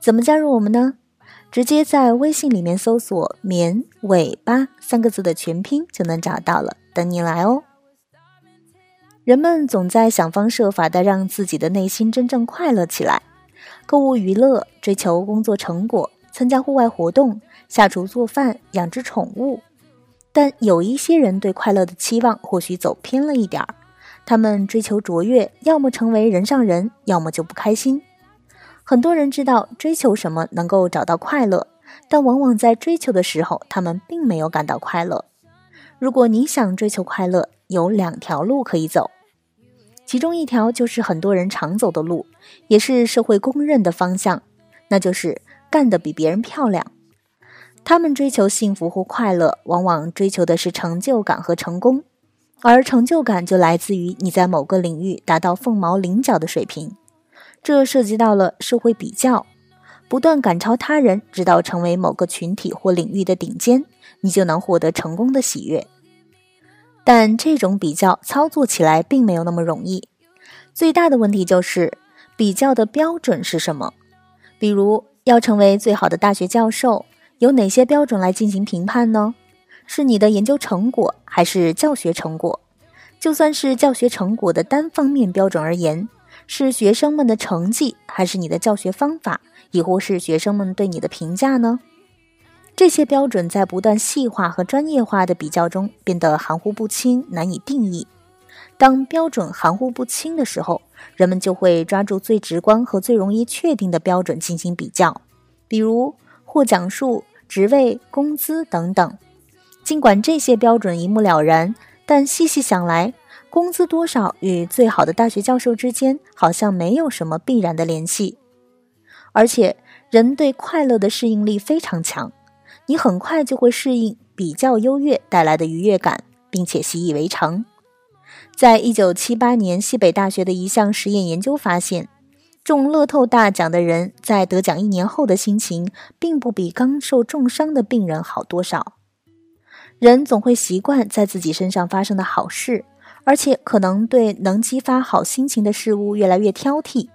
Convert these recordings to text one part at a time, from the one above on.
怎么加入我们呢？直接在微信里面搜索“绵尾巴”三个字的全拼就能找到了，等你来哦。人们总在想方设法的让自己的内心真正快乐起来，购物娱乐、追求工作成果、参加户外活动、下厨做饭、养只宠物。但有一些人对快乐的期望或许走偏了一点儿，他们追求卓越，要么成为人上人，要么就不开心。很多人知道追求什么能够找到快乐，但往往在追求的时候，他们并没有感到快乐。如果你想追求快乐，有两条路可以走，其中一条就是很多人常走的路，也是社会公认的方向，那就是干得比别人漂亮。他们追求幸福或快乐，往往追求的是成就感和成功，而成就感就来自于你在某个领域达到凤毛麟角的水平。这涉及到了社会比较，不断赶超他人，直到成为某个群体或领域的顶尖，你就能获得成功的喜悦。但这种比较操作起来并没有那么容易。最大的问题就是比较的标准是什么？比如要成为最好的大学教授。有哪些标准来进行评判呢？是你的研究成果，还是教学成果？就算是教学成果的单方面标准而言，是学生们的成绩，还是你的教学方法，亦或是学生们对你的评价呢？这些标准在不断细化和专业化的比较中变得含糊不清，难以定义。当标准含糊不清的时候，人们就会抓住最直观和最容易确定的标准进行比较，比如获奖数。职位、工资等等，尽管这些标准一目了然，但细细想来，工资多少与最好的大学教授之间好像没有什么必然的联系。而且，人对快乐的适应力非常强，你很快就会适应比较优越带来的愉悦感，并且习以为常。在一九七八年，西北大学的一项实验研究发现。中乐透大奖的人在得奖一年后的心情，并不比刚受重伤的病人好多少。人总会习惯在自己身上发生的好事，而且可能对能激发好心情的事物越来越挑剔。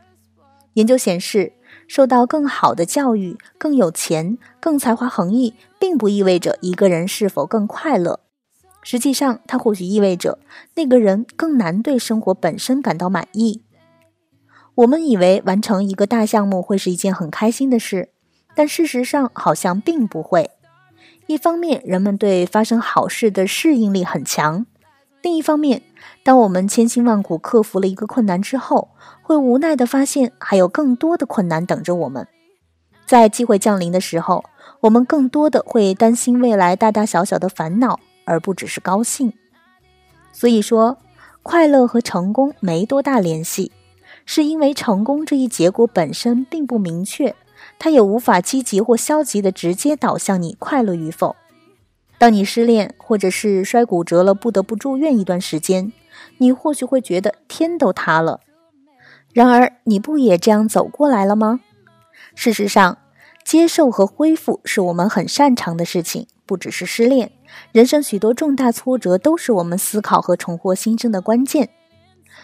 研究显示，受到更好的教育、更有钱、更才华横溢，并不意味着一个人是否更快乐。实际上，它或许意味着那个人更难对生活本身感到满意。我们以为完成一个大项目会是一件很开心的事，但事实上好像并不会。一方面，人们对发生好事的适应力很强；另一方面，当我们千辛万苦克服了一个困难之后，会无奈地发现还有更多的困难等着我们。在机会降临的时候，我们更多的会担心未来大大小小的烦恼，而不只是高兴。所以说，快乐和成功没多大联系。是因为成功这一结果本身并不明确，它也无法积极或消极的直接导向你快乐与否。当你失恋或者是摔骨折了，不得不住院一段时间，你或许会觉得天都塌了。然而，你不也这样走过来了吗？事实上，接受和恢复是我们很擅长的事情，不只是失恋，人生许多重大挫折都是我们思考和重获新生的关键。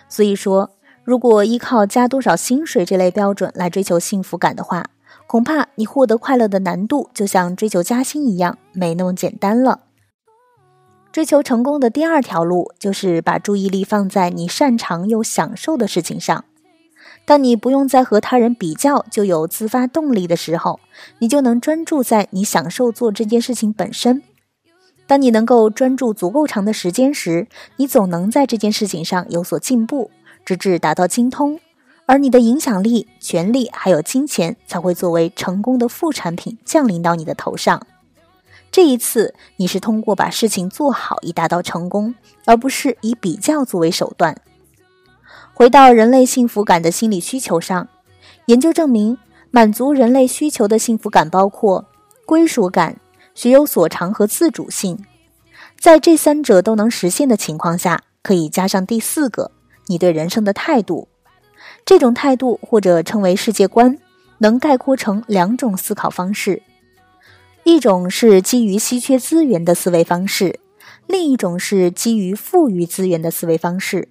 所以说。如果依靠加多少薪水这类标准来追求幸福感的话，恐怕你获得快乐的难度就像追求加薪一样，没那么简单了。追求成功的第二条路就是把注意力放在你擅长又享受的事情上。当你不用再和他人比较就有自发动力的时候，你就能专注在你享受做这件事情本身。当你能够专注足够长的时间时，你总能在这件事情上有所进步。直至达到精通，而你的影响力、权力还有金钱才会作为成功的副产品降临到你的头上。这一次，你是通过把事情做好以达到成功，而不是以比较作为手段。回到人类幸福感的心理需求上，研究证明，满足人类需求的幸福感包括归属感、学有所长和自主性。在这三者都能实现的情况下，可以加上第四个，你对人生的态度。这种态度或者称为世界观，能概括成两种思考方式：一种是基于稀缺资源的思维方式，另一种是基于富裕资源的思维方式。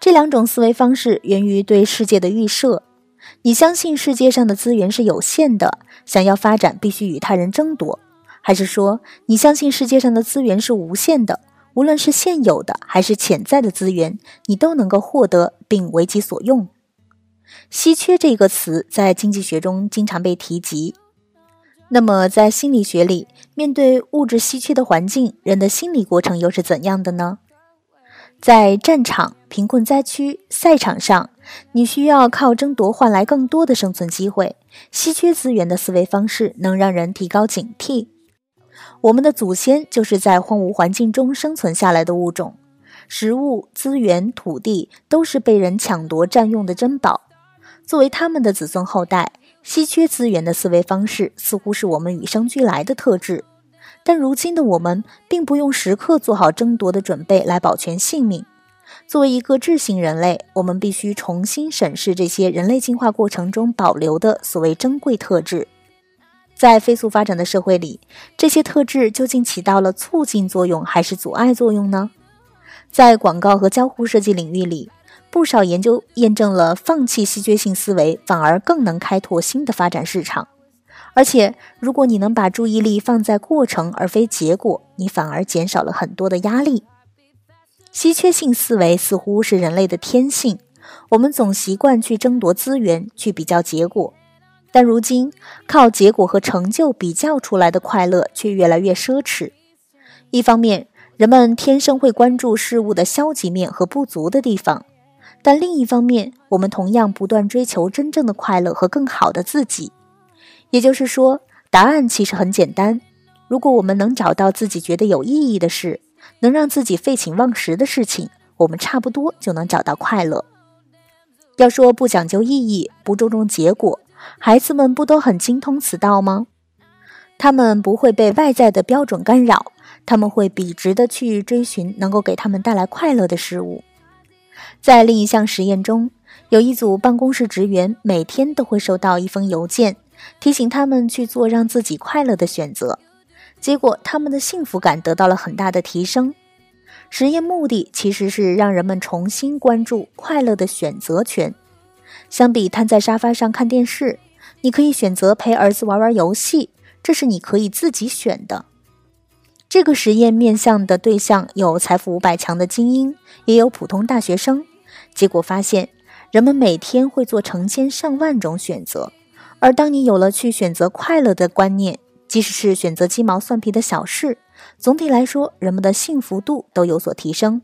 这两种思维方式源于对世界的预设。你相信世界上的资源是有限的，想要发展必须与他人争夺，还是说你相信世界上的资源是无限的，无论是现有的还是潜在的资源，你都能够获得并为其所用？稀缺这个词在经济学中经常被提及。那么在心理学里，面对物质稀缺的环境，人的心理过程又是怎样的呢？在战场、贫困灾区、赛场上，你需要靠争夺换来更多的生存机会。稀缺资源的思维方式能让人提高警惕。我们的祖先就是在荒芜环境中生存下来的物种，食物、资源、土地都是被人抢夺占用的珍宝。作为他们的子孙后代，稀缺资源的思维方式似乎是我们与生俱来的特质。但如今的我们，并不用时刻做好争夺的准备来保全性命。作为一个智性人类，我们必须重新审视这些人类进化过程中保留的所谓珍贵特质。在飞速发展的社会里，这些特质究竟起到了促进作用还是阻碍作用呢？在广告和交互设计领域里，不少研究验证了放弃稀缺性思维，反而更能开拓新的发展市场。而且，如果你能把注意力放在过程而非结果，你反而减少了很多的压力。稀缺性思维似乎是人类的天性，我们总习惯去争夺资源，去比较结果。但如今，靠结果和成就比较出来的快乐却越来越奢侈。一方面，人们天生会关注事物的消极面和不足的地方；但另一方面，我们同样不断追求真正的快乐和更好的自己。也就是说，答案其实很简单。如果我们能找到自己觉得有意义的事，能让自己废寝忘食的事情，我们差不多就能找到快乐。要说不讲究意义、不注重结果，孩子们不都很精通此道吗？他们不会被外在的标准干扰，他们会笔直的去追寻能够给他们带来快乐的事物。在另一项实验中，有一组办公室职员每天都会收到一封邮件。提醒他们去做让自己快乐的选择，结果他们的幸福感得到了很大的提升。实验目的其实是让人们重新关注快乐的选择权。相比瘫在沙发上看电视，你可以选择陪儿子玩玩游戏，这是你可以自己选的。这个实验面向的对象有财富五百强的精英，也有普通大学生。结果发现，人们每天会做成千上万种选择。而当你有了去选择快乐的观念，即使是选择鸡毛蒜皮的小事，总体来说，人们的幸福度都有所提升。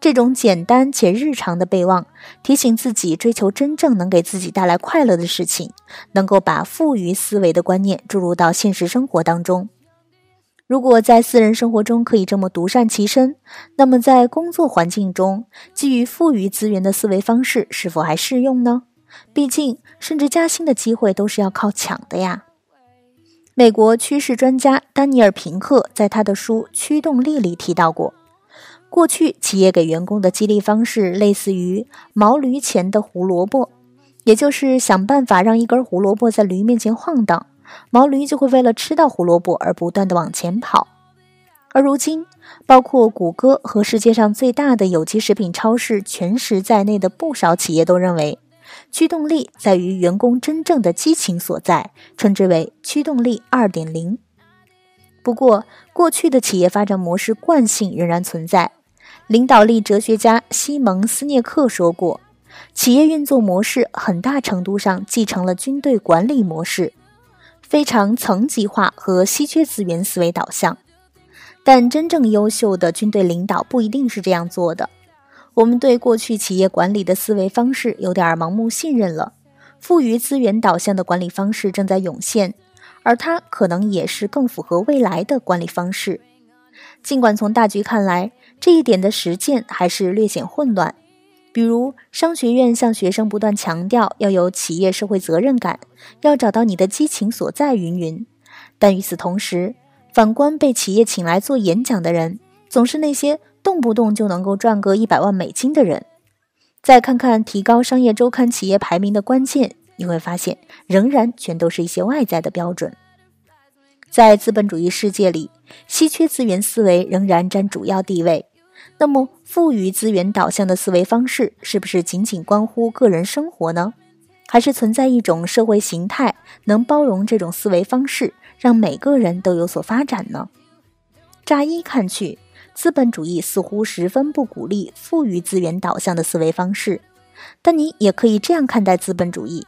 这种简单且日常的备忘，提醒自己追求真正能给自己带来快乐的事情，能够把富余思维的观念注入到现实生活当中。如果在私人生活中可以这么独善其身，那么在工作环境中，基于富余资源的思维方式是否还适用呢？毕竟，甚至加薪的机会都是要靠抢的呀。美国趋势专家丹尼尔·平克在他的书《驱动力》里提到过，过去企业给员工的激励方式类似于毛驴前的胡萝卜，也就是想办法让一根胡萝卜在驴面前晃荡，毛驴就会为了吃到胡萝卜而不断的往前跑。而如今，包括谷歌和世界上最大的有机食品超市全食在内的不少企业都认为。驱动力在于员工真正的激情所在，称之为驱动力二点零。不过，过去的企业发展模式惯性仍然存在。领导力哲学家西蒙斯涅克说过，企业运作模式很大程度上继承了军队管理模式，非常层级化和稀缺资源思维导向。但真正优秀的军队领导不一定是这样做的。我们对过去企业管理的思维方式有点盲目信任了，富余资源导向的管理方式正在涌现，而它可能也是更符合未来的管理方式。尽管从大局看来，这一点的实践还是略显混乱。比如，商学院向学生不断强调要有企业社会责任感，要找到你的激情所在，云云。但与此同时，反观被企业请来做演讲的人，总是那些动不动就能够赚个一百万美金的人。再看看提高商业周刊企业排名的关键，你会发现，仍然全都是一些外在的标准。在资本主义世界里，稀缺资源思维仍然占主要地位。那么，富余资源导向的思维方式，是不是仅仅关乎个人生活呢？还是存在一种社会形态，能包容这种思维方式，让每个人都有所发展呢？乍一看去，资本主义似乎十分不鼓励富余资源导向的思维方式。但你也可以这样看待资本主义，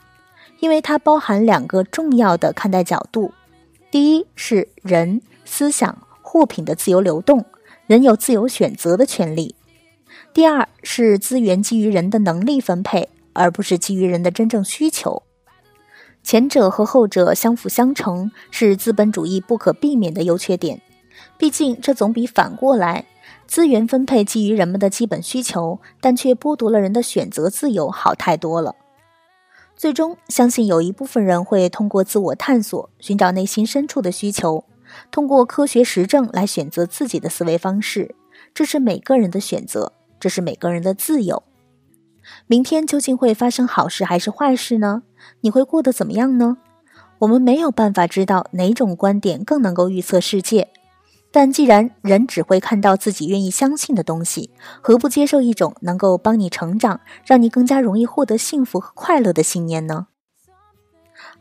因为它包含两个重要的看待角度：第一是人、思想、货品的自由流动。人有自由选择的权利。第二是资源基于人的能力分配，而不是基于人的真正需求。前者和后者相辅相成，是资本主义不可避免的优缺点。毕竟，这总比反过来资源分配基于人们的基本需求，但却剥夺了人的选择自由好太多了。最终，相信有一部分人会通过自我探索，寻找内心深处的需求。通过科学实证来选择自己的思维方式，这是每个人的选择，这是每个人的自由。明天究竟会发生好事还是坏事呢？你会过得怎么样呢？我们没有办法知道哪种观点更能够预测世界。但既然人只会看到自己愿意相信的东西，何不接受一种能够帮你成长、让你更加容易获得幸福和快乐的信念呢？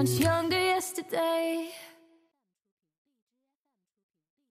Much younger